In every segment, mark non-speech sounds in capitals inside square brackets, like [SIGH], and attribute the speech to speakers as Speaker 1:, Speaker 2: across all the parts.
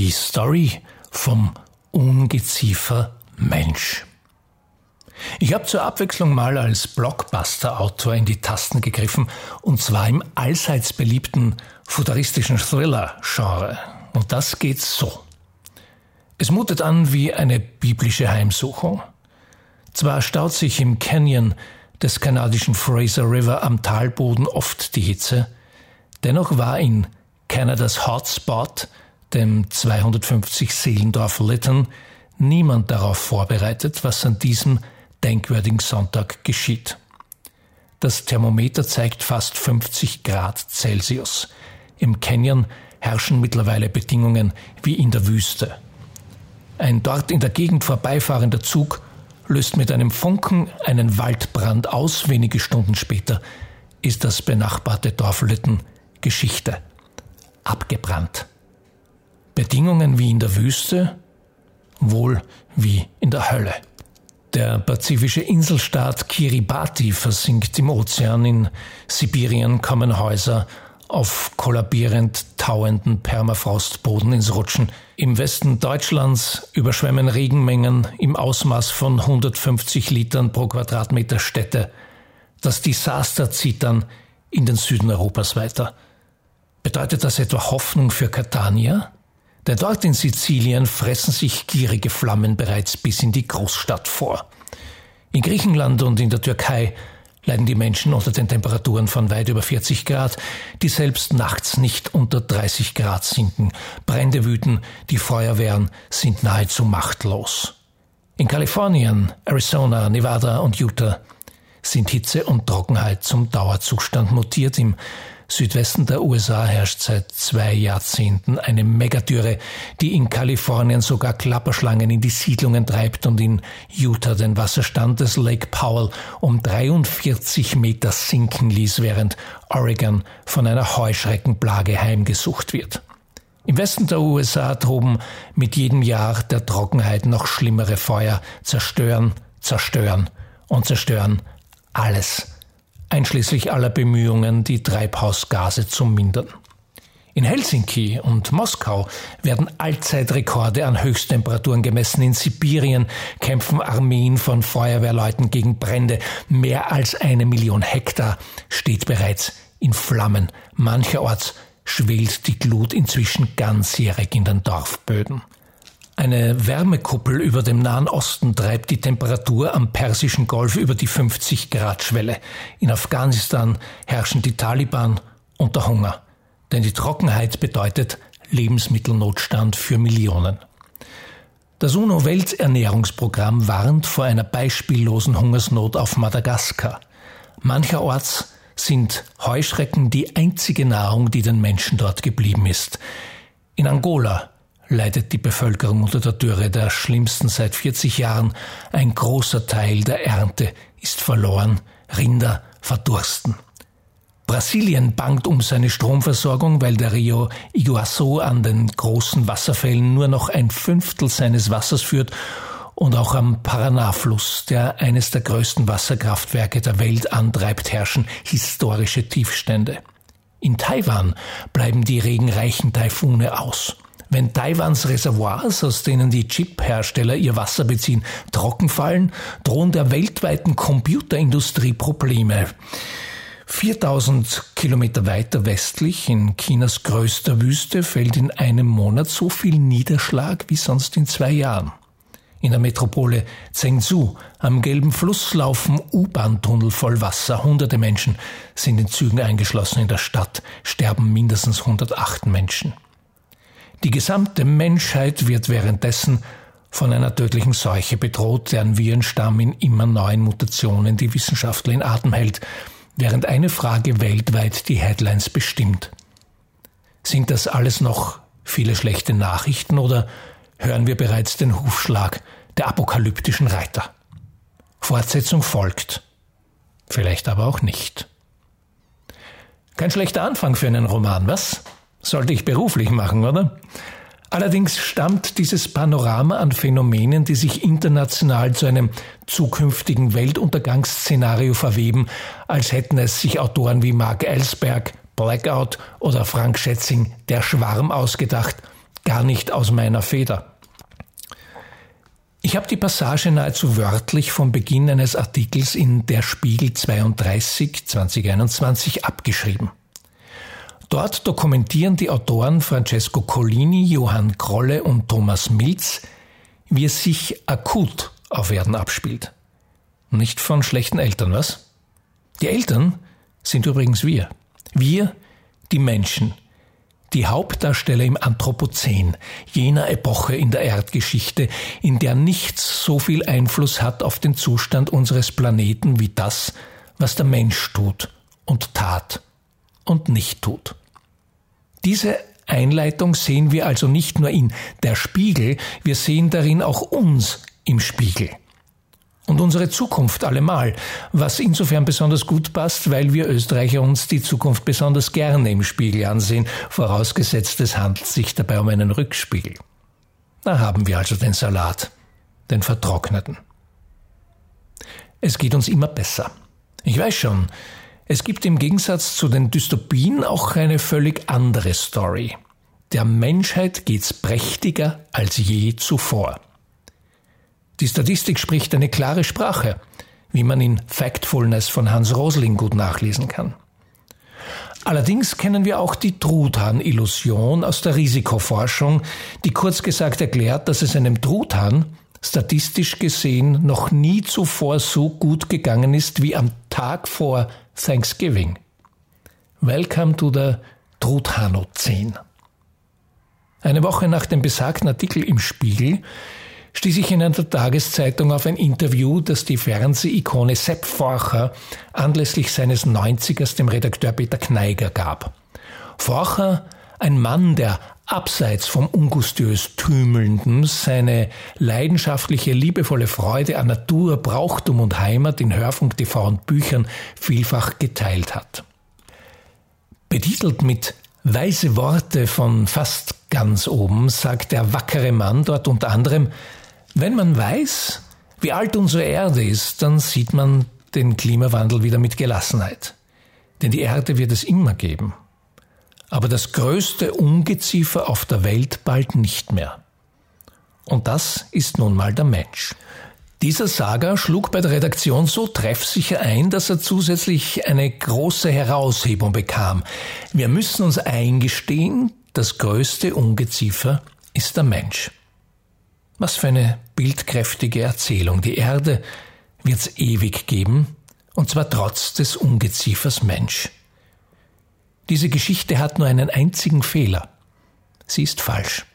Speaker 1: Die Story vom Ungeziefer Mensch. Ich habe zur Abwechslung mal als Blockbuster-Autor in die Tasten gegriffen, und zwar im allseits beliebten futuristischen Thriller-Genre. Und das geht so. Es mutet an wie eine biblische Heimsuchung. Zwar staut sich im Canyon des kanadischen Fraser River am Talboden oft die Hitze, dennoch war in Kanadas Hotspot, dem 250 Seelendorf Lytton, niemand darauf vorbereitet, was an diesem denkwürdigen Sonntag geschieht. Das Thermometer zeigt fast 50 Grad Celsius. Im Canyon herrschen mittlerweile Bedingungen wie in der Wüste. Ein dort in der Gegend vorbeifahrender Zug löst mit einem Funken einen Waldbrand aus. Wenige Stunden später ist das benachbarte Dorf Lütten Geschichte. Abgebrannt. Bedingungen wie in der Wüste, wohl wie in der Hölle. Der pazifische Inselstaat Kiribati versinkt im Ozean. In Sibirien kommen Häuser auf kollabierend tauenden Permafrostboden ins Rutschen. Im Westen Deutschlands überschwemmen Regenmengen im Ausmaß von 150 Litern pro Quadratmeter Städte. Das Desaster zieht dann in den Süden Europas weiter. Bedeutet das etwa Hoffnung für Catania? Denn dort in Sizilien fressen sich gierige Flammen bereits bis in die Großstadt vor. In Griechenland und in der Türkei leiden die Menschen unter den Temperaturen von weit über 40 Grad, die selbst nachts nicht unter 30 Grad sinken. Brände wüten, die Feuerwehren sind nahezu machtlos. In Kalifornien, Arizona, Nevada und Utah sind Hitze und Trockenheit zum Dauerzustand mutiert. Im Südwesten der USA herrscht seit zwei Jahrzehnten eine Megadürre, die in Kalifornien sogar Klapperschlangen in die Siedlungen treibt und in Utah den Wasserstand des Lake Powell um 43 Meter sinken ließ, während Oregon von einer Heuschreckenplage heimgesucht wird. Im Westen der USA toben mit jedem Jahr der Trockenheit noch schlimmere Feuer, zerstören, zerstören und zerstören alles einschließlich aller Bemühungen, die Treibhausgase zu mindern. In Helsinki und Moskau werden Allzeitrekorde an Höchsttemperaturen gemessen. In Sibirien kämpfen Armeen von Feuerwehrleuten gegen Brände. Mehr als eine Million Hektar steht bereits in Flammen. Mancherorts schwelt die Glut inzwischen ganzjährig in den Dorfböden. Eine Wärmekuppel über dem Nahen Osten treibt die Temperatur am Persischen Golf über die 50 Grad Schwelle. In Afghanistan herrschen die Taliban unter Hunger. Denn die Trockenheit bedeutet Lebensmittelnotstand für Millionen. Das UNO-Welternährungsprogramm warnt vor einer beispiellosen Hungersnot auf Madagaskar. Mancherorts sind Heuschrecken die einzige Nahrung, die den Menschen dort geblieben ist. In Angola leidet die Bevölkerung unter der Dürre, der schlimmsten seit 40 Jahren. Ein großer Teil der Ernte ist verloren, Rinder verdursten. Brasilien bangt um seine Stromversorgung, weil der Rio Iguazu an den großen Wasserfällen nur noch ein Fünftel seines Wassers führt und auch am Paraná-Fluss, der eines der größten Wasserkraftwerke der Welt antreibt, herrschen historische Tiefstände. In Taiwan bleiben die regenreichen Taifune aus. Wenn Taiwans Reservoirs, aus denen die Chip-Hersteller ihr Wasser beziehen, trocken fallen, drohen der weltweiten Computerindustrie Probleme. 4000 Kilometer weiter westlich, in Chinas größter Wüste, fällt in einem Monat so viel Niederschlag wie sonst in zwei Jahren. In der Metropole Zhengzhou am gelben Fluss laufen U-Bahn-Tunnel voll Wasser. Hunderte Menschen sind in Zügen eingeschlossen in der Stadt, sterben mindestens 108 Menschen. Die gesamte Menschheit wird währenddessen von einer tödlichen Seuche bedroht, deren Virenstamm in immer neuen Mutationen die Wissenschaftler in Atem hält, während eine Frage weltweit die Headlines bestimmt. Sind das alles noch viele schlechte Nachrichten oder hören wir bereits den Hufschlag der apokalyptischen Reiter? Fortsetzung folgt. Vielleicht aber auch nicht. Kein schlechter Anfang für einen Roman, was? Sollte ich beruflich machen, oder? Allerdings stammt dieses Panorama an Phänomenen, die sich international zu einem zukünftigen Weltuntergangsszenario verweben, als hätten es sich Autoren wie Mark Ellsberg, Blackout oder Frank Schätzing Der Schwarm ausgedacht, gar nicht aus meiner Feder. Ich habe die Passage nahezu wörtlich vom Beginn eines Artikels in Der Spiegel 32 2021 abgeschrieben. Dort dokumentieren die Autoren Francesco Collini, Johann Krolle und Thomas Milz, wie es sich akut auf Erden abspielt. Nicht von schlechten Eltern, was? Die Eltern sind übrigens wir. Wir, die Menschen, die Hauptdarsteller im Anthropozän, jener Epoche in der Erdgeschichte, in der nichts so viel Einfluss hat auf den Zustand unseres Planeten wie das, was der Mensch tut und tat und nicht tut. Diese Einleitung sehen wir also nicht nur in der Spiegel, wir sehen darin auch uns im Spiegel und unsere Zukunft allemal, was insofern besonders gut passt, weil wir Österreicher uns die Zukunft besonders gerne im Spiegel ansehen, vorausgesetzt es handelt sich dabei um einen Rückspiegel. Da haben wir also den Salat, den vertrockneten. Es geht uns immer besser. Ich weiß schon, es gibt im Gegensatz zu den Dystopien auch eine völlig andere Story. Der Menschheit geht's prächtiger als je zuvor. Die Statistik spricht eine klare Sprache, wie man in Factfulness von Hans Rosling gut nachlesen kann. Allerdings kennen wir auch die Truthahn-Illusion aus der Risikoforschung, die kurz gesagt erklärt, dass es einem Truthahn statistisch gesehen noch nie zuvor so gut gegangen ist wie am Tag vor Thanksgiving. Welcome to the Truthanozän. Eine Woche nach dem besagten Artikel im Spiegel stieß ich in einer Tageszeitung auf ein Interview, das die Fernsehikone Sepp Forcher anlässlich seines 90ers dem Redakteur Peter Kneiger gab. Forcher, ein Mann, der abseits vom ungustiös Tümelnden seine leidenschaftliche, liebevolle Freude an Natur, Brauchtum und Heimat in Hörfunk, TV und Büchern vielfach geteilt hat. Betitelt mit Weise Worte von fast ganz oben sagt der wackere Mann dort unter anderem, wenn man weiß, wie alt unsere Erde ist, dann sieht man den Klimawandel wieder mit Gelassenheit. Denn die Erde wird es immer geben. Aber das größte Ungeziefer auf der Welt bald nicht mehr. Und das ist nun mal der Mensch. Dieser Saga schlug bei der Redaktion so treffsicher ein, dass er zusätzlich eine große Heraushebung bekam. Wir müssen uns eingestehen, das größte Ungeziefer ist der Mensch. Was für eine bildkräftige Erzählung. Die Erde wird's ewig geben, und zwar trotz des Ungeziefers Mensch. Diese Geschichte hat nur einen einzigen Fehler. Sie ist falsch.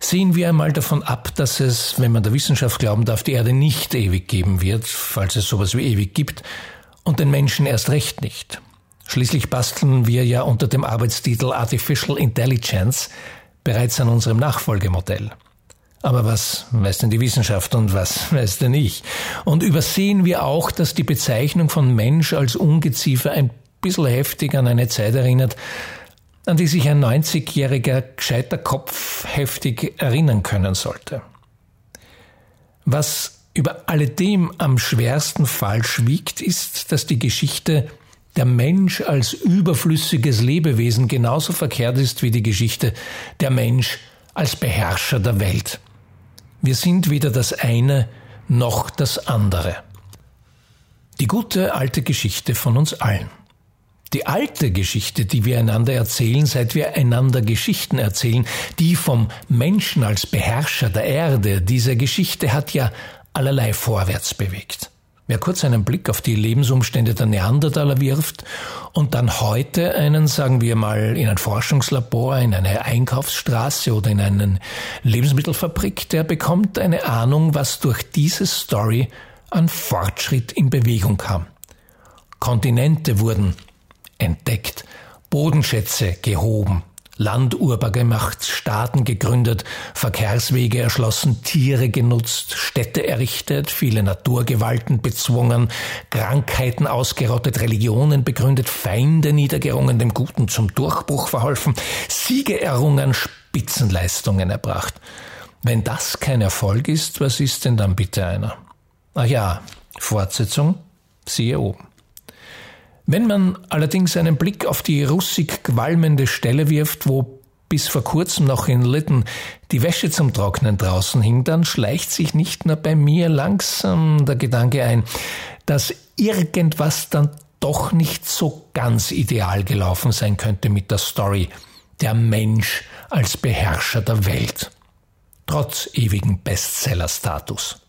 Speaker 1: Sehen wir einmal davon ab, dass es, wenn man der Wissenschaft glauben darf, die Erde nicht ewig geben wird, falls es sowas wie ewig gibt, und den Menschen erst recht nicht. Schließlich basteln wir ja unter dem Arbeitstitel Artificial Intelligence bereits an unserem Nachfolgemodell. Aber was weiß denn die Wissenschaft und was [LAUGHS] weiß denn ich? Und übersehen wir auch, dass die Bezeichnung von Mensch als Ungeziefer ein bisschen heftig an eine Zeit erinnert, an die sich ein 90-jähriger gescheiter Kopf heftig erinnern können sollte. Was über alledem am schwersten falsch wiegt, ist, dass die Geschichte der Mensch als überflüssiges Lebewesen genauso verkehrt ist wie die Geschichte der Mensch als Beherrscher der Welt. Wir sind weder das eine noch das andere. Die gute alte Geschichte von uns allen. Die alte Geschichte, die wir einander erzählen, seit wir einander Geschichten erzählen, die vom Menschen als Beherrscher der Erde, diese Geschichte hat ja allerlei vorwärts bewegt. Wer kurz einen Blick auf die Lebensumstände der Neandertaler wirft und dann heute einen, sagen wir mal, in ein Forschungslabor, in eine Einkaufsstraße oder in eine Lebensmittelfabrik, der bekommt eine Ahnung, was durch diese Story an Fortschritt in Bewegung kam. Kontinente wurden entdeckt, Bodenschätze gehoben, Land urbar gemacht, Staaten gegründet, Verkehrswege erschlossen, Tiere genutzt, Städte errichtet, viele Naturgewalten bezwungen, Krankheiten ausgerottet, Religionen begründet, Feinde niedergerungen, dem Guten zum Durchbruch verholfen, Siege errungen, Spitzenleistungen erbracht. Wenn das kein Erfolg ist, was ist denn dann bitte einer? Ach ja, Fortsetzung, siehe oben. Wenn man allerdings einen Blick auf die russig qualmende Stelle wirft, wo bis vor kurzem noch in Lytton die Wäsche zum Trocknen draußen hing, dann schleicht sich nicht nur bei mir langsam der Gedanke ein, dass irgendwas dann doch nicht so ganz ideal gelaufen sein könnte mit der Story Der Mensch als Beherrscher der Welt. Trotz ewigen Bestseller-Status.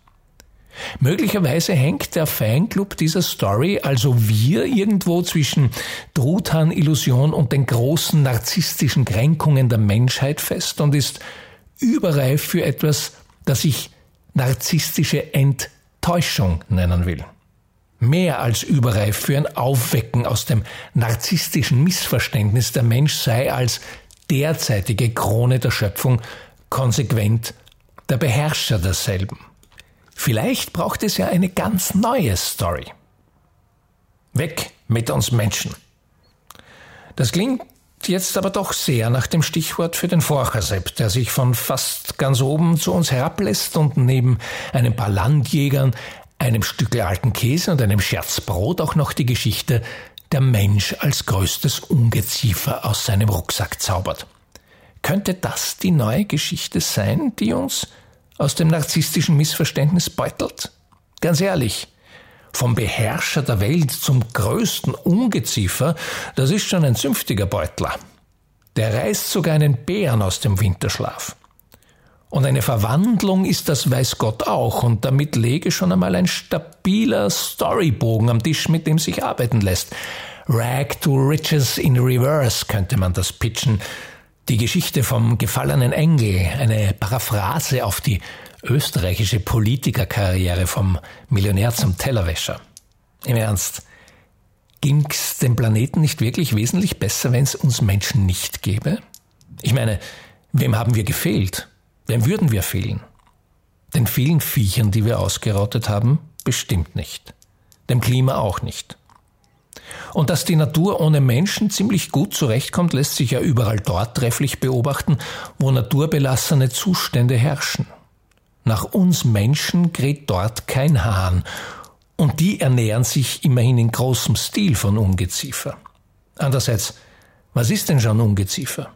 Speaker 1: Möglicherweise hängt der Fanclub dieser Story, also wir, irgendwo zwischen Truthahn-Illusion und den großen narzisstischen Kränkungen der Menschheit fest und ist überreif für etwas, das ich narzisstische Enttäuschung nennen will. Mehr als überreif für ein Aufwecken aus dem narzisstischen Missverständnis, der Mensch sei als derzeitige Krone der Schöpfung konsequent der Beherrscher derselben. Vielleicht braucht es ja eine ganz neue Story. Weg mit uns Menschen. Das klingt jetzt aber doch sehr nach dem Stichwort für den Forchersepp, der sich von fast ganz oben zu uns herablässt und neben einem paar Landjägern, einem Stück alten Käse und einem Scherzbrot auch noch die Geschichte der Mensch als größtes Ungeziefer aus seinem Rucksack zaubert. Könnte das die neue Geschichte sein, die uns aus dem narzisstischen Missverständnis beutelt? Ganz ehrlich, vom Beherrscher der Welt zum größten Ungeziefer, das ist schon ein zünftiger Beutler. Der reißt sogar einen Bären aus dem Winterschlaf. Und eine Verwandlung ist das weiß Gott auch, und damit lege schon einmal ein stabiler Storybogen am Tisch, mit dem sich arbeiten lässt. Rag to Riches in Reverse könnte man das pitchen, die Geschichte vom gefallenen Engel, eine Paraphrase auf die österreichische Politikerkarriere vom Millionär zum Tellerwäscher. Im Ernst, ging's dem Planeten nicht wirklich wesentlich besser, wenn es uns Menschen nicht gäbe? Ich meine, wem haben wir gefehlt? Wem würden wir fehlen? Den vielen Viechern, die wir ausgerottet haben? Bestimmt nicht. Dem Klima auch nicht. Und dass die Natur ohne Menschen ziemlich gut zurechtkommt, lässt sich ja überall dort trefflich beobachten, wo naturbelassene Zustände herrschen. Nach uns Menschen kräht dort kein Hahn, und die ernähren sich immerhin in großem Stil von Ungeziefer. Andererseits, was ist denn schon Ungeziefer?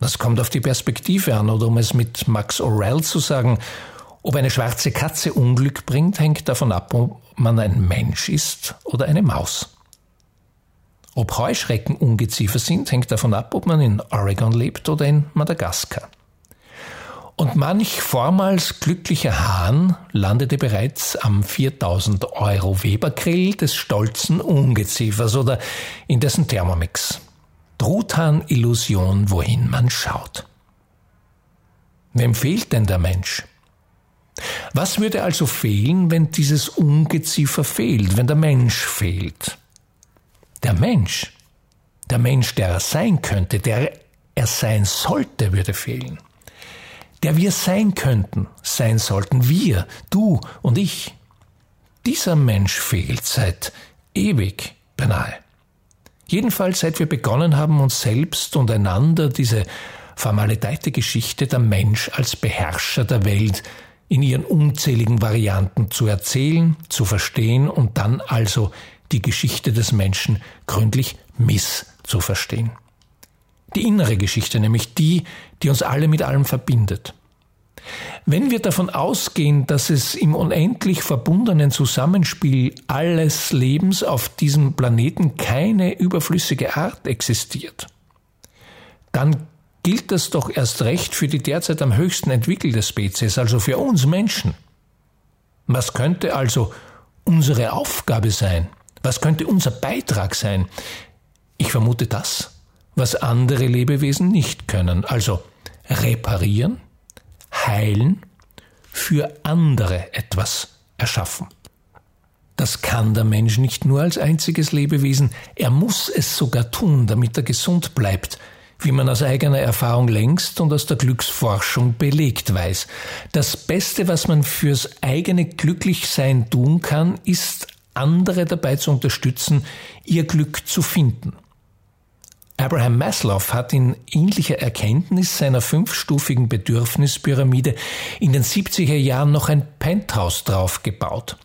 Speaker 1: Das kommt auf die Perspektive an, oder um es mit Max Orwell zu sagen, ob eine schwarze Katze Unglück bringt, hängt davon ab, ob man ein Mensch ist oder eine Maus. Ob Heuschrecken Ungeziefer sind, hängt davon ab, ob man in Oregon lebt oder in Madagaskar. Und manch vormals glücklicher Hahn landete bereits am 4000 Euro Webergrill des stolzen Ungeziefers oder in dessen Thermomix. Truthahn-Illusion, wohin man schaut. Wem fehlt denn der Mensch? Was würde also fehlen, wenn dieses Ungeziefer fehlt, wenn der Mensch fehlt? Der Mensch, der Mensch, der er sein könnte, der er sein sollte, würde fehlen. Der wir sein könnten, sein sollten, wir, du und ich. Dieser Mensch fehlt seit ewig beinahe. Jedenfalls seit wir begonnen haben, uns selbst und einander diese vermaledeite Geschichte der Mensch als Beherrscher der Welt in ihren unzähligen Varianten zu erzählen, zu verstehen und dann also die Geschichte des Menschen gründlich misszuverstehen. Die innere Geschichte, nämlich die, die uns alle mit allem verbindet. Wenn wir davon ausgehen, dass es im unendlich verbundenen Zusammenspiel alles Lebens auf diesem Planeten keine überflüssige Art existiert, dann gilt das doch erst recht für die derzeit am höchsten entwickelte Spezies, also für uns Menschen. Was könnte also unsere Aufgabe sein? Was könnte unser Beitrag sein? Ich vermute das, was andere Lebewesen nicht können, also reparieren, heilen, für andere etwas erschaffen. Das kann der Mensch nicht nur als einziges Lebewesen, er muss es sogar tun, damit er gesund bleibt, wie man aus eigener Erfahrung längst und aus der Glücksforschung belegt weiß. Das Beste, was man fürs eigene Glücklichsein tun kann, ist andere dabei zu unterstützen, ihr Glück zu finden. Abraham Maslow hat in ähnlicher Erkenntnis seiner fünfstufigen Bedürfnispyramide in den 70er Jahren noch ein Penthouse draufgebaut.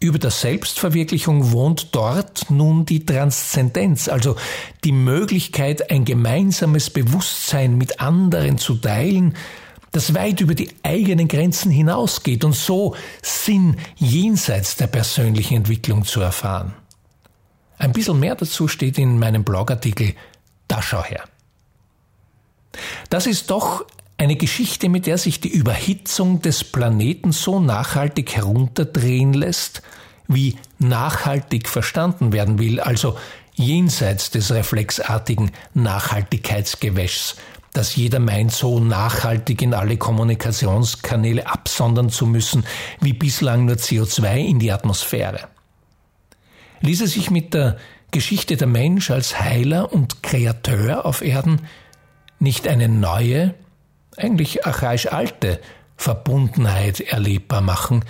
Speaker 1: Über der Selbstverwirklichung wohnt dort nun die Transzendenz, also die Möglichkeit, ein gemeinsames Bewusstsein mit anderen zu teilen, das weit über die eigenen Grenzen hinausgeht und so Sinn jenseits der persönlichen Entwicklung zu erfahren. Ein bisschen mehr dazu steht in meinem Blogartikel Da schau her. Das ist doch eine Geschichte, mit der sich die Überhitzung des Planeten so nachhaltig herunterdrehen lässt, wie nachhaltig verstanden werden will, also jenseits des reflexartigen Nachhaltigkeitsgewäschs, das jeder meint, so nachhaltig in alle Kommunikationskanäle absondern zu müssen, wie bislang nur CO2 in die Atmosphäre. Ließe sich mit der Geschichte der Mensch als Heiler und Kreateur auf Erden nicht eine neue, eigentlich archaisch alte Verbundenheit erlebbar machen,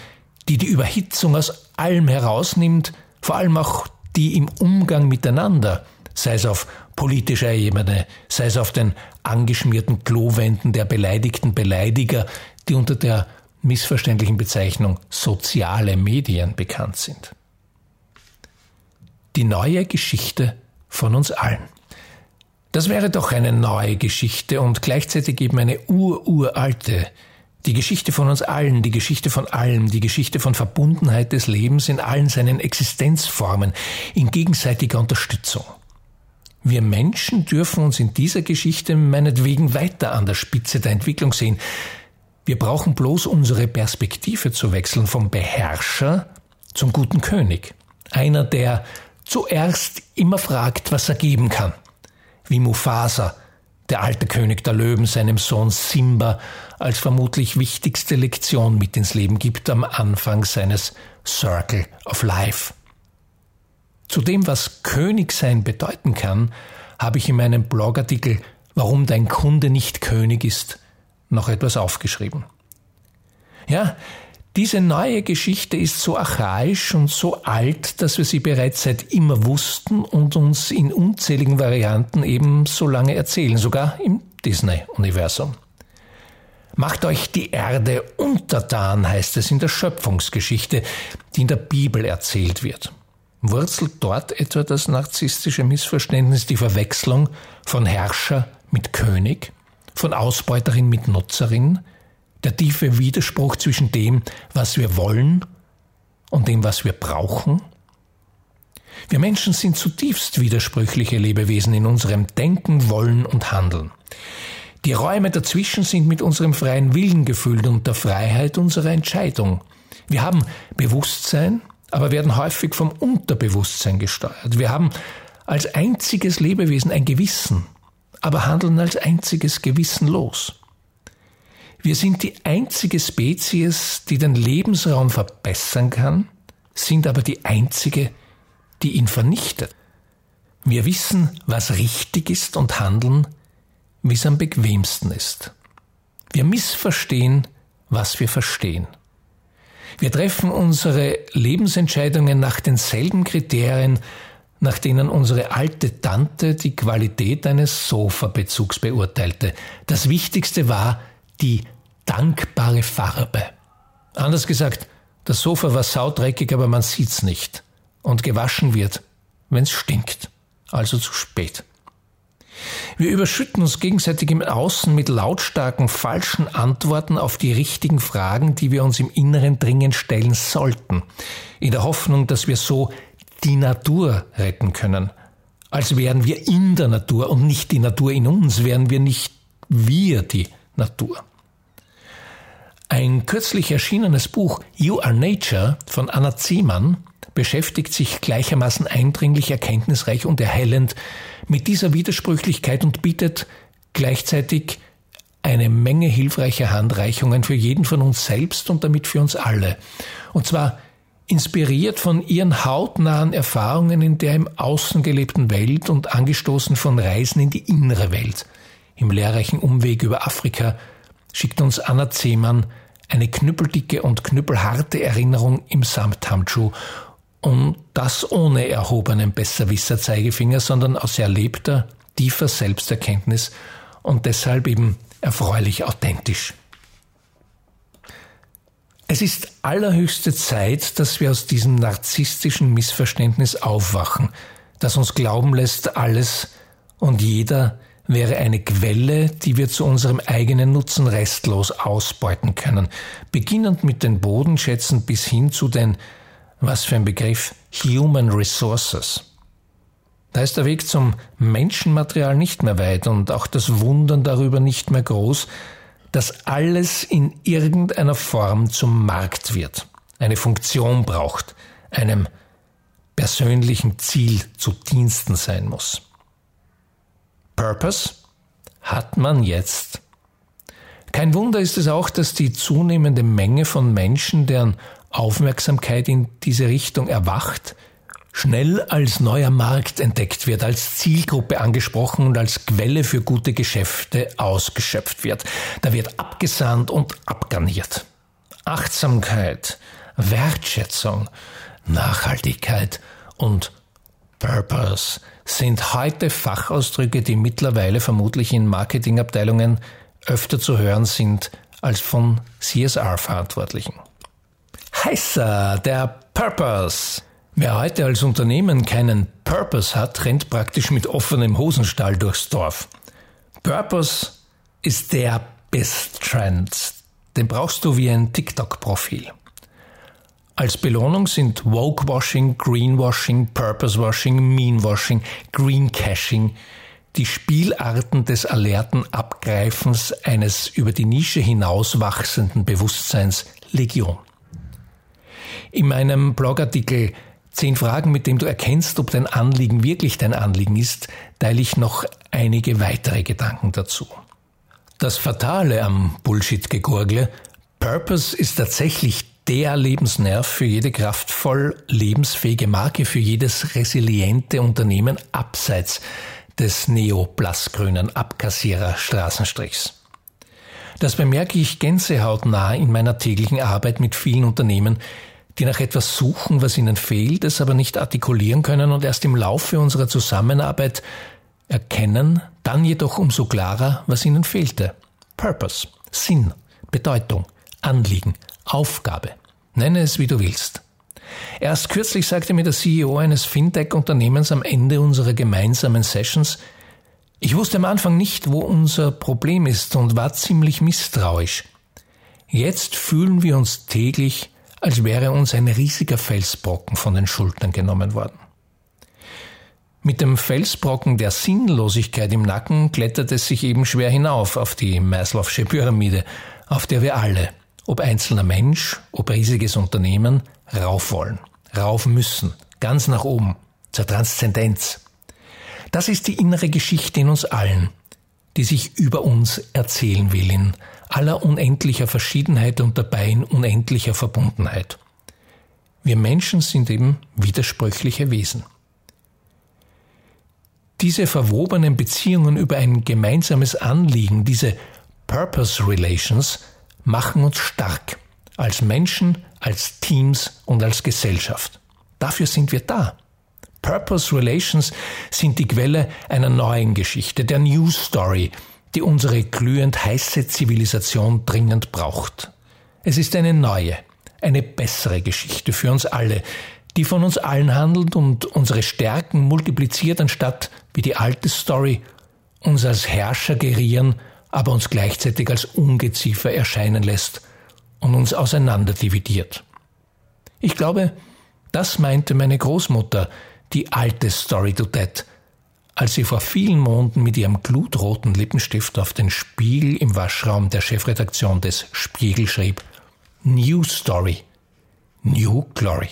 Speaker 1: die die Überhitzung aus allem herausnimmt, vor allem auch die im Umgang miteinander, sei es auf politischer Ebene, sei es auf den angeschmierten Klowänden der beleidigten Beleidiger, die unter der missverständlichen Bezeichnung soziale Medien bekannt sind. Die neue Geschichte von uns allen. Das wäre doch eine neue Geschichte und gleichzeitig eben eine ururalte. Die Geschichte von uns allen, die Geschichte von allem, die Geschichte von Verbundenheit des Lebens in allen seinen Existenzformen, in gegenseitiger Unterstützung. Wir Menschen dürfen uns in dieser Geschichte meinetwegen weiter an der Spitze der Entwicklung sehen. Wir brauchen bloß unsere Perspektive zu wechseln vom Beherrscher zum guten König. Einer, der zuerst immer fragt, was er geben kann wie Mufasa, der alte König der Löwen, seinem Sohn Simba als vermutlich wichtigste Lektion mit ins Leben gibt am Anfang seines Circle of Life. Zu dem, was Königsein bedeuten kann, habe ich in meinem Blogartikel Warum dein Kunde nicht König ist, noch etwas aufgeschrieben. Ja, diese neue Geschichte ist so archaisch und so alt, dass wir sie bereits seit immer wussten und uns in unzähligen Varianten eben so lange erzählen, sogar im Disney-Universum. Macht euch die Erde untertan, heißt es in der Schöpfungsgeschichte, die in der Bibel erzählt wird. Wurzelt dort etwa das narzisstische Missverständnis, die Verwechslung von Herrscher mit König, von Ausbeuterin mit Nutzerin, der tiefe Widerspruch zwischen dem, was wir wollen und dem, was wir brauchen? Wir Menschen sind zutiefst widersprüchliche Lebewesen in unserem Denken, Wollen und Handeln. Die Räume dazwischen sind mit unserem freien Willen gefüllt und der Freiheit unserer Entscheidung. Wir haben Bewusstsein, aber werden häufig vom Unterbewusstsein gesteuert. Wir haben als einziges Lebewesen ein Gewissen, aber handeln als einziges gewissenlos. Wir sind die einzige Spezies, die den Lebensraum verbessern kann, sind aber die einzige, die ihn vernichtet. Wir wissen, was richtig ist und handeln, wie es am bequemsten ist. Wir missverstehen, was wir verstehen. Wir treffen unsere Lebensentscheidungen nach denselben Kriterien, nach denen unsere alte Tante die Qualität eines Sofabezugs beurteilte. Das Wichtigste war die dankbare Farbe. Anders gesagt, das Sofa war saudreckig, aber man sieht's nicht. Und gewaschen wird, wenn's stinkt. Also zu spät. Wir überschütten uns gegenseitig im Außen mit lautstarken falschen Antworten auf die richtigen Fragen, die wir uns im Inneren dringend stellen sollten, in der Hoffnung, dass wir so die Natur retten können. Als wären wir in der Natur und nicht die Natur in uns, wären wir nicht wir die Natur. Ein kürzlich erschienenes Buch You Are Nature von Anna Ziemann beschäftigt sich gleichermaßen eindringlich, erkenntnisreich und erhellend mit dieser Widersprüchlichkeit und bietet gleichzeitig eine Menge hilfreicher Handreichungen für jeden von uns selbst und damit für uns alle. Und zwar inspiriert von ihren hautnahen Erfahrungen in der im Außen gelebten Welt und angestoßen von Reisen in die innere Welt. Im lehrreichen Umweg über Afrika schickt uns Anna Zehmann eine knüppeldicke und knüppelharte Erinnerung im Samthandschuh und das ohne erhobenen Besserwisser-Zeigefinger, sondern aus erlebter, tiefer Selbsterkenntnis und deshalb eben erfreulich authentisch. Es ist allerhöchste Zeit, dass wir aus diesem narzisstischen Missverständnis aufwachen, das uns glauben lässt, alles und jeder wäre eine Quelle, die wir zu unserem eigenen Nutzen restlos ausbeuten können, beginnend mit den Bodenschätzen bis hin zu den, was für ein Begriff, Human Resources. Da ist der Weg zum Menschenmaterial nicht mehr weit und auch das Wundern darüber nicht mehr groß, dass alles in irgendeiner Form zum Markt wird, eine Funktion braucht, einem persönlichen Ziel zu Diensten sein muss. Purpose hat man jetzt. Kein Wunder ist es auch, dass die zunehmende Menge von Menschen, deren Aufmerksamkeit in diese Richtung erwacht, schnell als neuer Markt entdeckt wird, als Zielgruppe angesprochen und als Quelle für gute Geschäfte ausgeschöpft wird. Da wird abgesandt und abgarniert. Achtsamkeit, Wertschätzung, Nachhaltigkeit und Purpose sind heute Fachausdrücke, die mittlerweile vermutlich in Marketingabteilungen öfter zu hören sind als von CSR-Verantwortlichen. Heißer, der Purpose. Wer heute als Unternehmen keinen Purpose hat, rennt praktisch mit offenem Hosenstall durchs Dorf. Purpose ist der Best Trend. Den brauchst du wie ein TikTok-Profil. Als Belohnung sind Woke-Washing, Greenwashing, Purpose-Washing, Mean-Washing, Green-Cashing die Spielarten des alerten Abgreifens eines über die Nische hinaus wachsenden Bewusstseins Legion. In meinem Blogartikel Zehn Fragen, mit dem du erkennst, ob dein Anliegen wirklich dein Anliegen ist, teile ich noch einige weitere Gedanken dazu. Das Fatale am Bullshit-Gegurgle, Purpose ist tatsächlich der Lebensnerv für jede kraftvoll lebensfähige Marke, für jedes resiliente Unternehmen abseits des neoblassgrünen Abkassierer Straßenstrichs. Das bemerke ich gänsehautnah in meiner täglichen Arbeit mit vielen Unternehmen, die nach etwas suchen, was ihnen fehlt, es aber nicht artikulieren können und erst im Laufe unserer Zusammenarbeit erkennen, dann jedoch umso klarer, was ihnen fehlte. Purpose, Sinn, Bedeutung, Anliegen, Aufgabe. Nenne es, wie du willst. Erst kürzlich sagte mir der CEO eines Fintech-Unternehmens am Ende unserer gemeinsamen Sessions, ich wusste am Anfang nicht, wo unser Problem ist und war ziemlich misstrauisch. Jetzt fühlen wir uns täglich als wäre uns ein riesiger Felsbrocken von den Schultern genommen worden. Mit dem Felsbrocken der Sinnlosigkeit im Nacken klettert es sich eben schwer hinauf auf die Maslow'sche Pyramide, auf der wir alle, ob einzelner Mensch, ob riesiges Unternehmen, rauf wollen, rauf müssen, ganz nach oben, zur Transzendenz. Das ist die innere Geschichte in uns allen, die sich über uns erzählen will in aller unendlicher Verschiedenheit und dabei in unendlicher Verbundenheit. Wir Menschen sind eben widersprüchliche Wesen. Diese verwobenen Beziehungen über ein gemeinsames Anliegen, diese Purpose Relations, machen uns stark, als Menschen, als Teams und als Gesellschaft. Dafür sind wir da. Purpose Relations sind die Quelle einer neuen Geschichte, der News Story, die unsere glühend heiße Zivilisation dringend braucht. Es ist eine neue, eine bessere Geschichte für uns alle, die von uns allen handelt und unsere Stärken multipliziert, anstatt wie die alte Story uns als Herrscher gerieren, aber uns gleichzeitig als Ungeziefer erscheinen lässt und uns auseinanderdividiert. Ich glaube, das meinte meine Großmutter, die alte Story to Dead, als sie vor vielen Monaten mit ihrem glutroten Lippenstift auf den Spiegel im Waschraum der Chefredaktion des Spiegel schrieb New Story, New Glory.